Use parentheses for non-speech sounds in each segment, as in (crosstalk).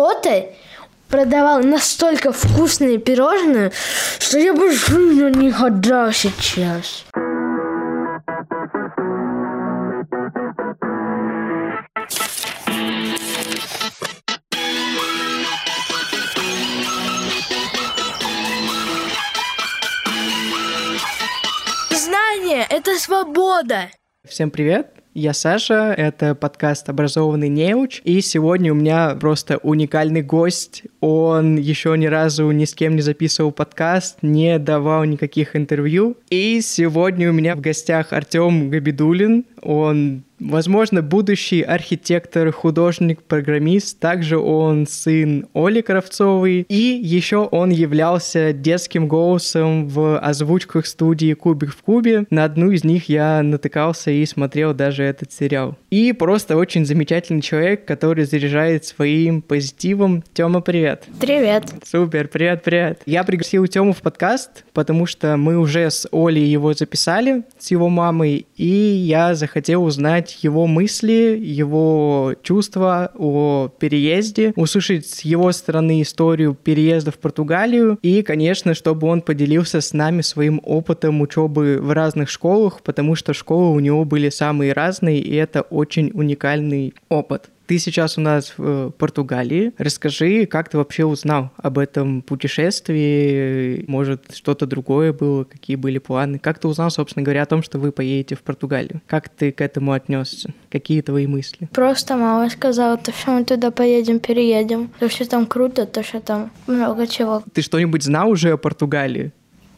кто-то продавал настолько вкусные пирожные, что я бы на них отдал сейчас. Знание — это свобода. Всем привет! Я Саша, это подкаст «Образованный неуч», и сегодня у меня просто уникальный гость. Он еще ни разу ни с кем не записывал подкаст, не давал никаких интервью. И сегодня у меня в гостях Артем Габидулин. Он Возможно, будущий архитектор, художник, программист. Также он сын Оли Кравцовой. И еще он являлся детским голосом в озвучках студии «Кубик в кубе». На одну из них я натыкался и смотрел даже этот сериал. И просто очень замечательный человек, который заряжает своим позитивом. Тёма, привет. Привет. Супер, привет, привет. Я пригласил Тему в подкаст, потому что мы уже с Олей его записали, с его мамой, и я захотел узнать узнать его мысли, его чувства о переезде, услышать с его стороны историю переезда в Португалию и, конечно, чтобы он поделился с нами своим опытом учебы в разных школах, потому что школы у него были самые разные, и это очень уникальный опыт. Ты сейчас у нас в э, Португалии. Расскажи, как ты вообще узнал об этом путешествии? Может, что-то другое было? Какие были планы? Как ты узнал, собственно говоря, о том, что вы поедете в Португалию? Как ты к этому отнесся? Какие твои мысли? Просто мама сказала, то что мы туда поедем, переедем. То, что там круто, то, что там много чего. Ты что-нибудь знал уже о Португалии?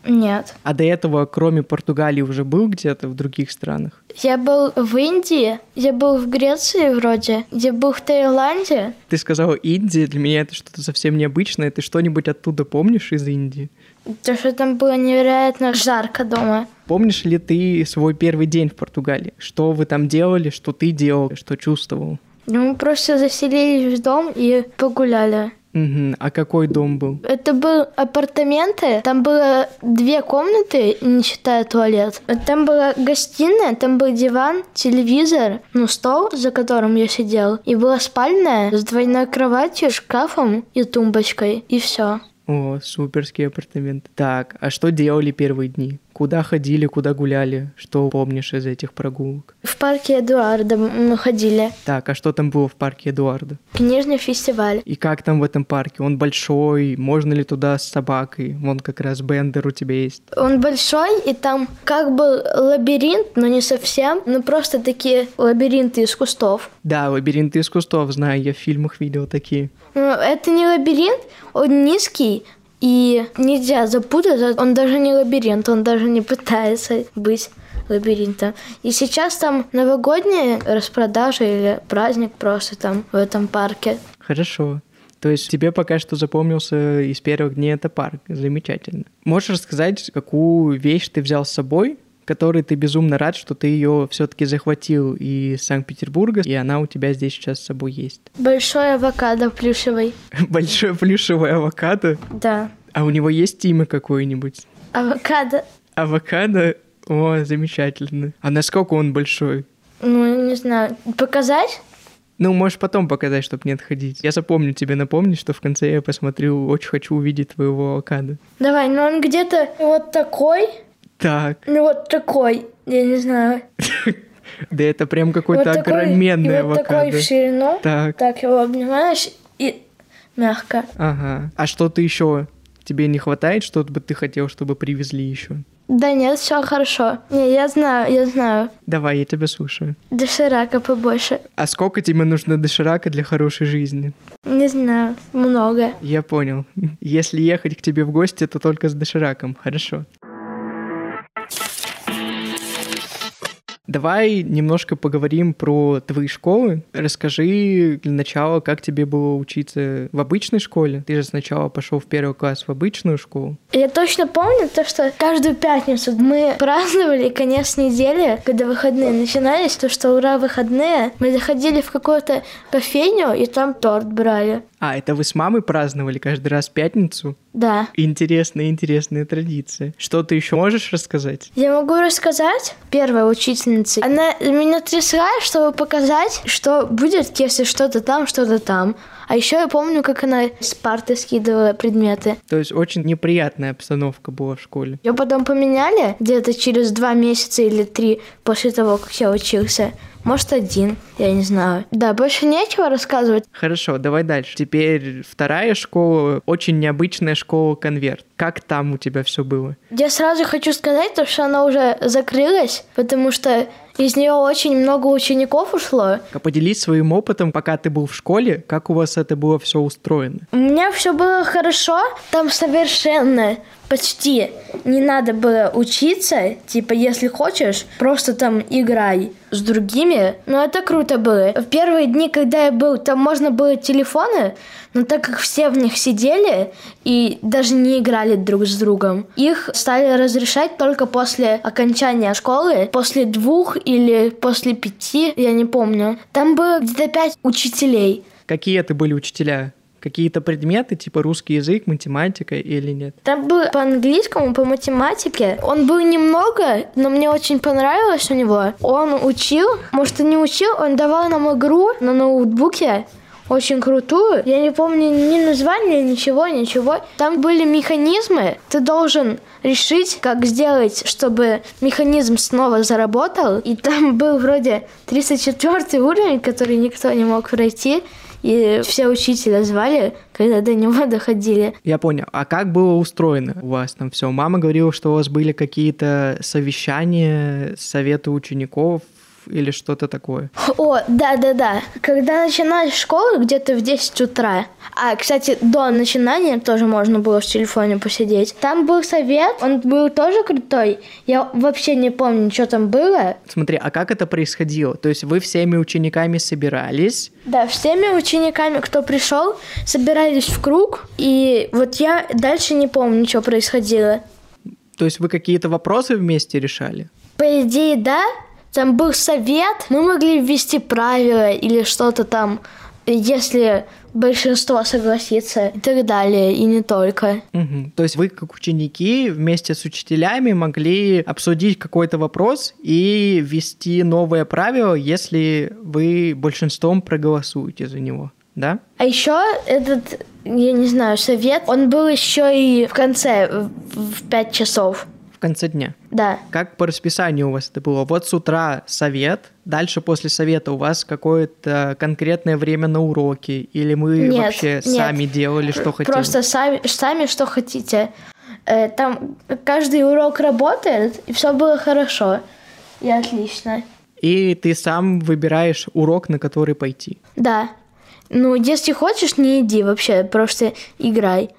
Нет. А до этого, кроме Португалии, уже был где-то в других странах? Я был в Индии, я был в Греции вроде, я был в Таиланде. Ты сказала Индия, для меня это что-то совсем необычное. Ты что-нибудь оттуда помнишь из Индии? То, что там было невероятно жарко дома. Помнишь ли ты свой первый день в Португалии? Что вы там делали, что ты делал, что чувствовал? Ну, мы просто заселились в дом и погуляли. Угу. А какой дом был? Это был апартаменты. Там было две комнаты, не считая туалет. Там была гостиная, там был диван, телевизор, ну, стол, за которым я сидел. И была спальная с двойной кроватью, шкафом и тумбочкой. И все. О, суперские апартаменты. Так, а что делали первые дни? Куда ходили, куда гуляли? Что помнишь из этих прогулок? В парке Эдуарда мы ходили. Так, а что там было в парке Эдуарда? Книжный фестиваль. И как там в этом парке? Он большой? Можно ли туда с собакой? Вон как раз Бендер у тебя есть. Он большой, и там как бы лабиринт, но не совсем. Ну просто такие лабиринты из кустов. Да, лабиринты из кустов, знаю, я в фильмах видел такие. Ну, это не лабиринт, он низкий, и нельзя запутать, он даже не лабиринт, он даже не пытается быть лабиринтом. И сейчас там новогодняя распродажа или праздник просто там в этом парке. Хорошо. То есть тебе пока что запомнился из первых дней это парк. Замечательно. Можешь рассказать, какую вещь ты взял с собой, которой ты безумно рад, что ты ее все-таки захватил из Санкт-Петербурга, и она у тебя здесь сейчас с собой есть. Большой авокадо плюшевый. (laughs) Большой плюшевый авокадо? Да. А у него есть имя какое-нибудь? Авокадо. Авокадо? О, замечательно. А насколько он большой? Ну, не знаю. Показать? Ну, можешь потом показать, чтобы не отходить. Я запомню тебе напомнить, что в конце я посмотрю, очень хочу увидеть твоего авокадо. Давай, ну он где-то вот такой. Так. Ну вот такой, я не знаю. (laughs) Да это прям какой-то вот огроменный авокадо. Вот такой в ширину. Так. Так его обнимаешь и мягко. Ага. А что-то еще тебе не хватает, что бы ты хотел, чтобы привезли еще? Да нет, все хорошо. Не, я знаю, я знаю. Давай, я тебя слушаю. Доширака побольше. А сколько тебе нужно доширака для хорошей жизни? Не знаю, много. Я понял. (laughs) Если ехать к тебе в гости, то только с дошираком. Хорошо. Давай немножко поговорим про твои школы. Расскажи для начала, как тебе было учиться в обычной школе. Ты же сначала пошел в первый класс в обычную школу. Я точно помню то, что каждую пятницу мы (laughs) праздновали конец недели, когда выходные начинались, то, что ура, выходные. Мы заходили в какую-то кофейню и там торт брали. А, это вы с мамой праздновали каждый раз пятницу? Да. Интересная, интересная традиция. Что ты еще можешь рассказать? Я могу рассказать. Первая учительница, она меня трясла, чтобы показать, что будет, если что-то там, что-то там. А еще я помню, как она с парты скидывала предметы. То есть очень неприятная обстановка была в школе. Ее потом поменяли где-то через два месяца или три после того, как я учился. Может, один, я не знаю. Да, больше нечего рассказывать. Хорошо, давай дальше. Теперь вторая школа, очень необычная школа «Конверт». Как там у тебя все было? Я сразу хочу сказать, то, что она уже закрылась, потому что из нее очень много учеников ушло. А поделись своим опытом, пока ты был в школе, как у вас это было все устроено? У меня все было хорошо, там совершенно почти не надо было учиться, типа, если хочешь, просто там играй с другими. Но это круто было. В первые дни, когда я был, там можно было телефоны, но так как все в них сидели и даже не играли друг с другом, их стали разрешать только после окончания школы, после двух или после пяти, я не помню. Там было где-то пять учителей. Какие это были учителя? какие-то предметы, типа русский язык, математика или нет? Там был по английскому, по математике. Он был немного, но мне очень понравилось у него. Он учил, может, и не учил, он давал нам игру на ноутбуке, очень крутую. Я не помню ни названия, ничего, ничего. Там были механизмы. Ты должен решить, как сделать, чтобы механизм снова заработал. И там был вроде 34 уровень, который никто не мог пройти и все учителя звали, когда до него (laughs) доходили. Я понял. А как было устроено у вас там все? Мама говорила, что у вас были какие-то совещания, советы учеников, или что-то такое? О, да-да-да. Когда начинали школу, где-то в 10 утра, а, кстати, до начинания тоже можно было в телефоне посидеть, там был совет, он был тоже крутой. Я вообще не помню, что там было. Смотри, а как это происходило? То есть вы всеми учениками собирались? Да, всеми учениками, кто пришел, собирались в круг, и вот я дальше не помню, что происходило. То есть вы какие-то вопросы вместе решали? По идее, да, там был совет, мы могли ввести правила или что-то там, если большинство согласится и так далее, и не только. Угу. То есть вы, как ученики, вместе с учителями могли обсудить какой-то вопрос и ввести новое правило, если вы большинством проголосуете за него, да? А еще этот, я не знаю, совет, он был еще и в конце, в пять часов конце дня? Да. Как по расписанию у вас это было? Вот с утра совет, дальше после совета у вас какое-то конкретное время на уроки? Или мы нет, вообще нет. сами делали, что хотели? Просто сами, сами что хотите. Э, там каждый урок работает, и все было хорошо и отлично. И ты сам выбираешь урок, на который пойти? Да. Ну, если хочешь, не иди вообще, просто играй.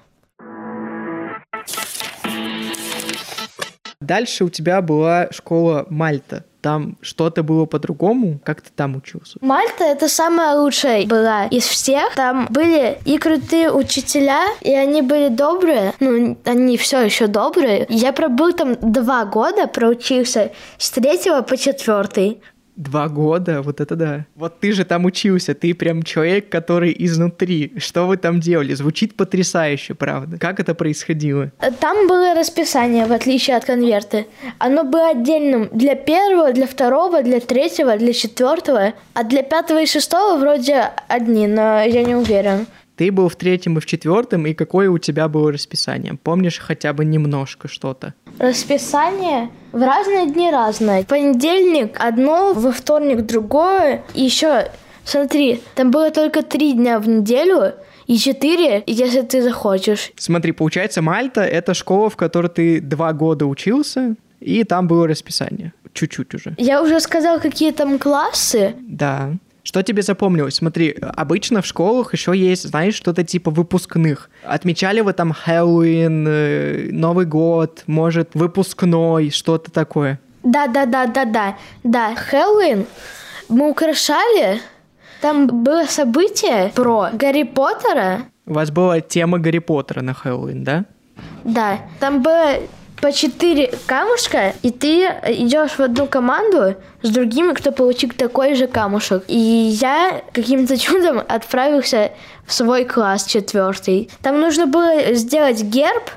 Дальше у тебя была школа Мальта. Там что-то было по-другому? Как ты там учился? Мальта — это самая лучшая была из всех. Там были и крутые учителя, и они были добрые. Ну, они все еще добрые. Я пробыл там два года, проучился с третьего по четвертый. Два года, вот это да. Вот ты же там учился, ты прям человек, который изнутри. Что вы там делали? Звучит потрясающе, правда. Как это происходило? Там было расписание, в отличие от конверта. Оно было отдельным для первого, для второго, для третьего, для четвертого. А для пятого и шестого вроде одни, но я не уверен. Ты был в третьем и в четвертом, и какое у тебя было расписание? Помнишь хотя бы немножко что-то? Расписание в разные дни разное. В понедельник одно, во вторник другое. И еще, смотри, там было только три дня в неделю, и четыре, если ты захочешь. Смотри, получается, Мальта — это школа, в которой ты два года учился, и там было расписание. Чуть-чуть уже. Я уже сказал, какие там классы. Да. Что тебе запомнилось? Смотри, обычно в школах еще есть, знаешь, что-то типа выпускных. Отмечали вы там Хэллоуин, э, Новый год, может, выпускной, что-то такое? Да, да, да, да, да. Да, Хэллоуин мы украшали. Там было событие про Гарри Поттера. У вас была тема Гарри Поттера на Хэллоуин, да? Да. Там было по четыре камушка, и ты идешь в одну команду с другими, кто получил такой же камушек. И я каким-то (laughs) чудом отправился в свой класс четвертый. Там нужно было сделать герб,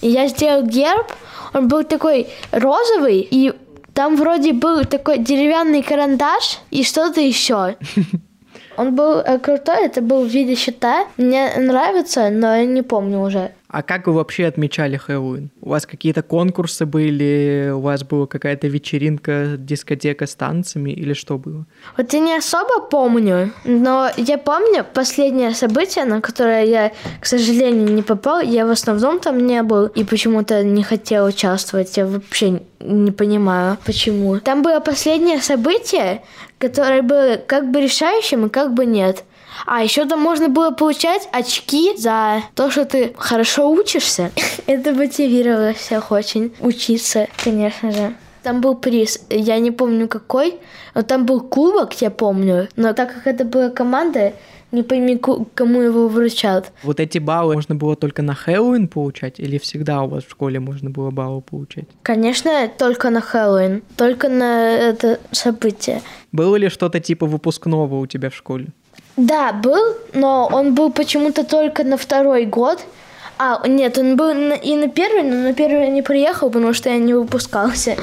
и я сделал герб, он был такой розовый, и там вроде был такой деревянный карандаш и что-то еще. (laughs) Он был э, крутой, это был в виде щита. Мне нравится, но я не помню уже. А как вы вообще отмечали Хэллоуин? У вас какие-то конкурсы были? У вас была какая-то вечеринка, дискотека с танцами или что было? Вот я не особо помню, но я помню последнее событие, на которое я, к сожалению, не попал. Я в основном там не был и почему-то не хотел участвовать. Я вообще не понимаю, почему. Там было последнее событие, которое было как бы решающим и как бы нет. А еще там можно было получать очки за то, что ты хорошо учишься. (laughs) Это мотивировало всех очень учиться, конечно же. Там был приз, я не помню какой, но там был кубок, я помню. Но так как это была команда, не пойми, кому его вручат. Вот эти баллы можно было только на Хэллоуин получать или всегда у вас в школе можно было баллы получать? Конечно, только на Хэллоуин, только на это событие. Было ли что-то типа выпускного у тебя в школе? Да, был, но он был почему-то только на второй год. А, нет, он был и на первый, но на первый я не приехал, потому что я не выпускался.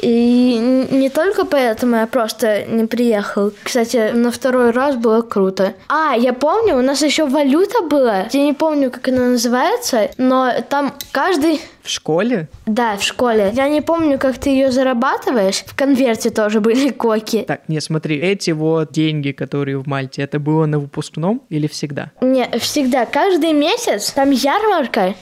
И не только поэтому я просто не приехал. Кстати, на второй раз было круто. А, я помню, у нас еще валюта была. Я не помню, как она называется, но там каждый в школе? Да, в школе. Я не помню, как ты ее зарабатываешь. В конверте тоже были коки. Так, не, смотри, эти вот деньги, которые в Мальте, это было на выпускном или всегда? Не, всегда. Каждый месяц там ярмарка.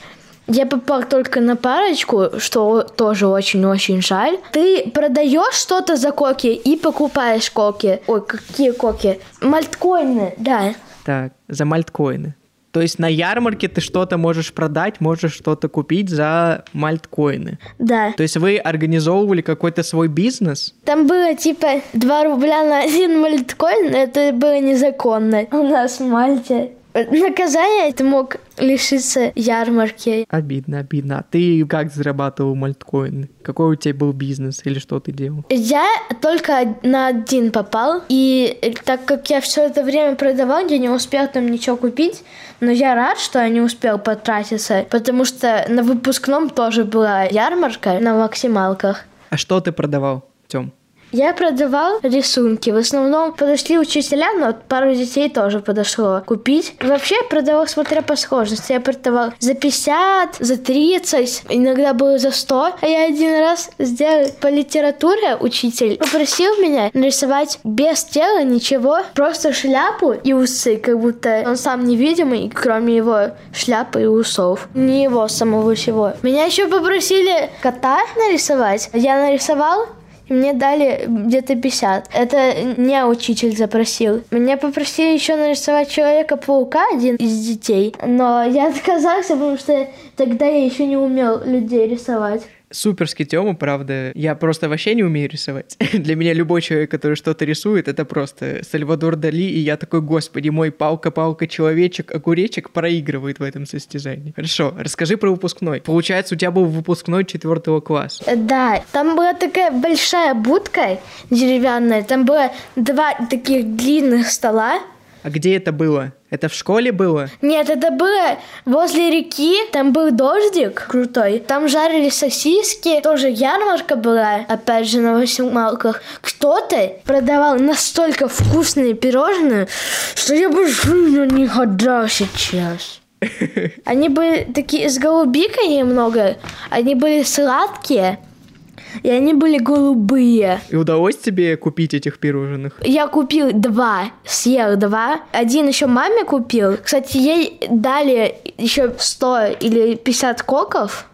Я попал только на парочку, что тоже очень-очень жаль. Ты продаешь что-то за коки и покупаешь коки. Ой, какие коки? Мальткоины, да. Так, за мальткоины. То есть на ярмарке ты что-то можешь продать, можешь что-то купить за мальткоины. Да. То есть вы организовывали какой-то свой бизнес? Там было типа 2 рубля на один мальткоин, это было незаконно у нас в Мальте. Наказание ты мог лишиться ярмарки. Обидно, обидно. А ты как зарабатывал мальткоин? Какой у тебя был бизнес или что ты делал? Я только на один попал. И так как я все это время продавал, я не успел там ничего купить. Но я рад, что я не успел потратиться, потому что на выпускном тоже была ярмарка на максималках. А что ты продавал, Тём? Я продавал рисунки. В основном подошли учителя, но пару детей тоже подошло купить. Вообще я продавал, смотря по схожести. Я продавал за 50, за 30, иногда было за 100. А я один раз сделал по литературе учитель попросил меня нарисовать без тела ничего, просто шляпу и усы, как будто он сам невидимый, кроме его шляпы и усов. Не его самого всего. Меня еще попросили кота нарисовать. Я нарисовал, и мне дали где-то 50. Это не учитель запросил. Меня попросили еще нарисовать Человека-паука, один из детей, но я отказался, потому что тогда я еще не умел людей рисовать суперский Тёма, правда. Я просто вообще не умею рисовать. (laughs) Для меня любой человек, который что-то рисует, это просто Сальвадор Дали, и я такой, господи мой, палка-палка, человечек, огуречек проигрывает в этом состязании. Хорошо, расскажи про выпускной. Получается, у тебя был выпускной четвертого класса. Да, там была такая большая будка деревянная, там было два таких длинных стола, а где это было? Это в школе было? Нет, это было возле реки, там был дождик крутой, там жарили сосиски, тоже ярмарка была, опять же, на восьмалках. Кто-то продавал настолько вкусные пирожные, что я бы жить не ходил сейчас. (laughs) Они были такие с голубикой немного, они были сладкие, и они были голубые. И удалось тебе купить этих пирожных? Я купил два, съел два. Один еще маме купил. Кстати, ей дали еще 100 или 50 коков.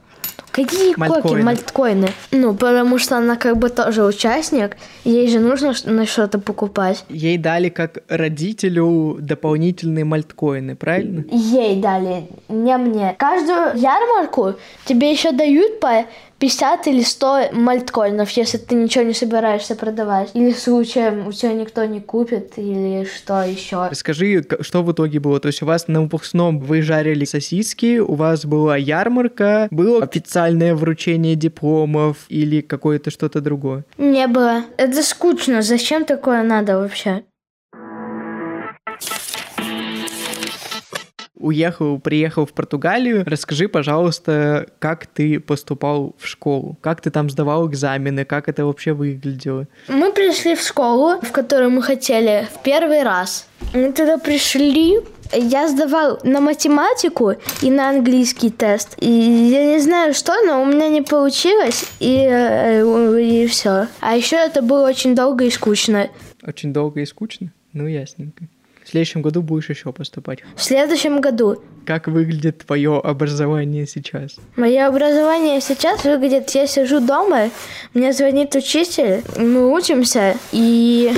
Какие Мальткоины. коки, мальткоины? Ну, потому что она как бы тоже участник, ей же нужно на что-то покупать. Ей дали как родителю дополнительные мальткоины, правильно? Ей дали, не мне. Каждую ярмарку тебе еще дают по 50 или 100 мальткоинов, если ты ничего не собираешься продавать. Или случаем у тебя никто не купит, или что еще. Скажи, что в итоге было? То есть у вас на выпускном вы жарили сосиски, у вас была ярмарка, было официальное вручение дипломов или какое-то что-то другое? Не было. Это скучно. Зачем такое надо вообще? Уехал, приехал в Португалию. Расскажи, пожалуйста, как ты поступал в школу? Как ты там сдавал экзамены? Как это вообще выглядело? Мы пришли в школу, в которую мы хотели в первый раз. Мы туда пришли, я сдавал на математику и на английский тест. И я не знаю что, но у меня не получилось, и, э, и все. А еще это было очень долго и скучно. Очень долго и скучно? Ну, ясненько. В следующем году будешь еще поступать. В следующем году. Как выглядит твое образование сейчас? Мое образование сейчас выглядит, я сижу дома, мне звонит учитель, мы учимся, и...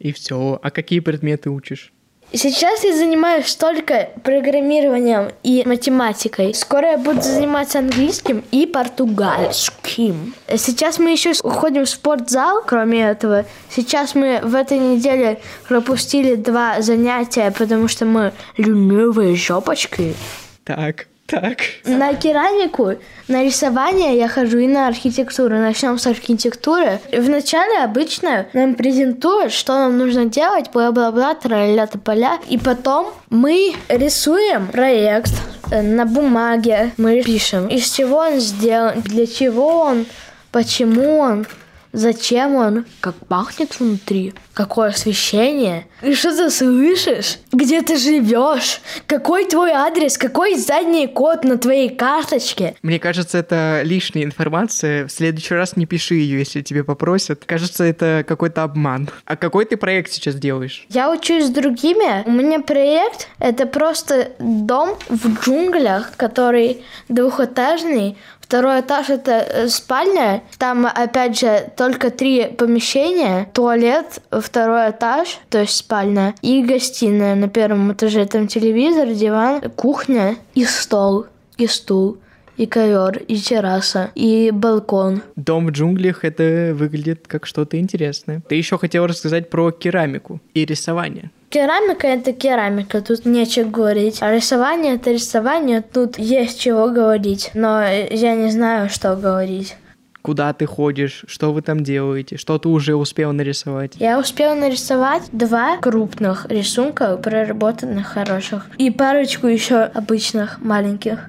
И все. А какие предметы учишь? Сейчас я занимаюсь только программированием и математикой. Скоро я буду заниматься английским и португальским. Сейчас мы еще уходим в спортзал, кроме этого. Сейчас мы в этой неделе пропустили два занятия, потому что мы ленивые жопочки. Так, так. На керамику, на рисование я хожу и на архитектуру. Начнем с архитектуры. Вначале обычно нам презентуют, что нам нужно делать, бла-бла-бла, тра-ля поля. И потом мы рисуем проект э, на бумаге. Мы пишем, из чего он сделан, для чего он, почему он, Зачем он? Как пахнет внутри? Какое освещение? И что ты слышишь? Где ты живешь? Какой твой адрес? Какой задний код на твоей карточке? Мне кажется, это лишняя информация. В следующий раз не пиши ее, если тебе попросят. Кажется, это какой-то обман. А какой ты проект сейчас делаешь? Я учусь с другими. У меня проект — это просто дом в джунглях, который двухэтажный, Второй этаж это э, спальня. Там, опять же, только три помещения. Туалет, второй этаж, то есть спальня, и гостиная на первом этаже. Там телевизор, диван, кухня и стол, и стул и ковер, и терраса, и балкон. Дом в джунглях это выглядит как что-то интересное. Ты еще хотел рассказать про керамику и рисование. Керамика — это керамика, тут нечего говорить. А рисование — это рисование, тут есть чего говорить. Но я не знаю, что говорить куда ты ходишь, что вы там делаете, что ты уже успел нарисовать? Я успел нарисовать два крупных рисунка, проработанных хороших, и парочку еще обычных маленьких.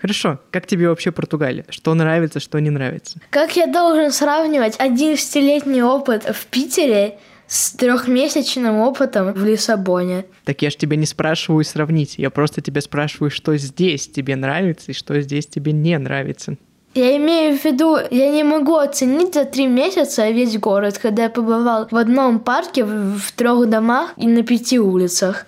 Хорошо, как тебе вообще Португалия? Что нравится, что не нравится? Как я должен сравнивать 11-летний опыт в Питере с трехмесячным опытом в Лиссабоне. Так я ж тебя не спрашиваю сравнить, я просто тебя спрашиваю, что здесь тебе нравится и что здесь тебе не нравится. Я имею в виду, я не могу оценить за три месяца весь город, когда я побывал в одном парке, в, в трех домах и на пяти улицах.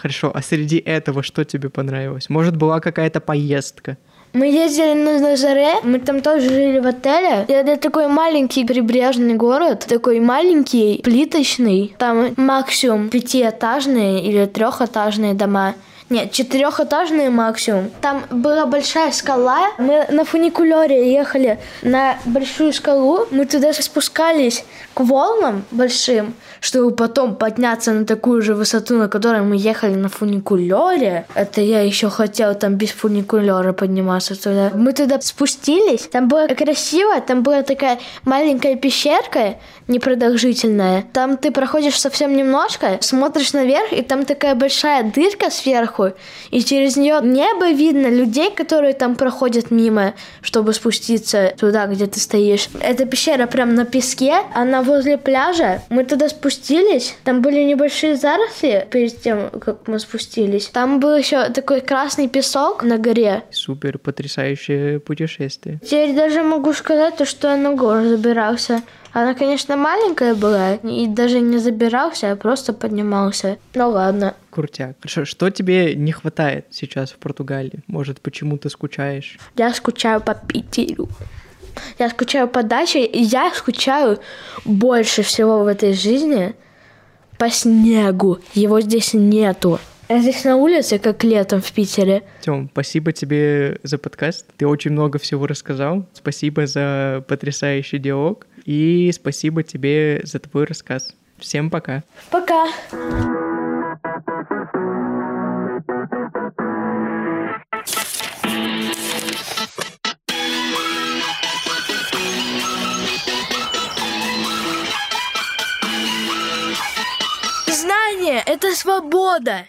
Хорошо, а среди этого что тебе понравилось? Может, была какая-то поездка? Мы ездили на Назаре, мы там тоже жили в отеле. Это такой маленький прибрежный город, такой маленький, плиточный. Там максимум пятиэтажные или трехэтажные дома. Нет, четырехэтажные максимум. Там была большая скала. Мы на фуникулере ехали на большую скалу. Мы туда спускались к волнам большим чтобы потом подняться на такую же высоту, на которой мы ехали на фуникулере. Это я еще хотела там без фуникулера подниматься туда. Мы туда спустились, там было красиво, там была такая маленькая пещерка, непродолжительная. Там ты проходишь совсем немножко, смотришь наверх, и там такая большая дырка сверху, и через нее небо видно людей, которые там проходят мимо, чтобы спуститься туда, где ты стоишь. Эта пещера прям на песке, она возле пляжа. Мы туда спустились, там были небольшие заросли перед тем, как мы спустились. Там был еще такой красный песок на горе. Супер, потрясающее путешествие. Теперь даже могу сказать, то, что я на гору забирался. Она, конечно, маленькая была, и даже не забирался, а просто поднимался. Ну ладно. Крутяк. Хорошо, что тебе не хватает сейчас в Португалии? Может, почему ты скучаешь? Я скучаю по Питеру. Я скучаю по даче, и я скучаю больше всего в этой жизни по снегу. Его здесь нету. А здесь на улице, как летом в Питере. Тём, спасибо тебе за подкаст. Ты очень много всего рассказал. Спасибо за потрясающий диалог. И спасибо тебе за твой рассказ. Всем пока. Пока. Свобода.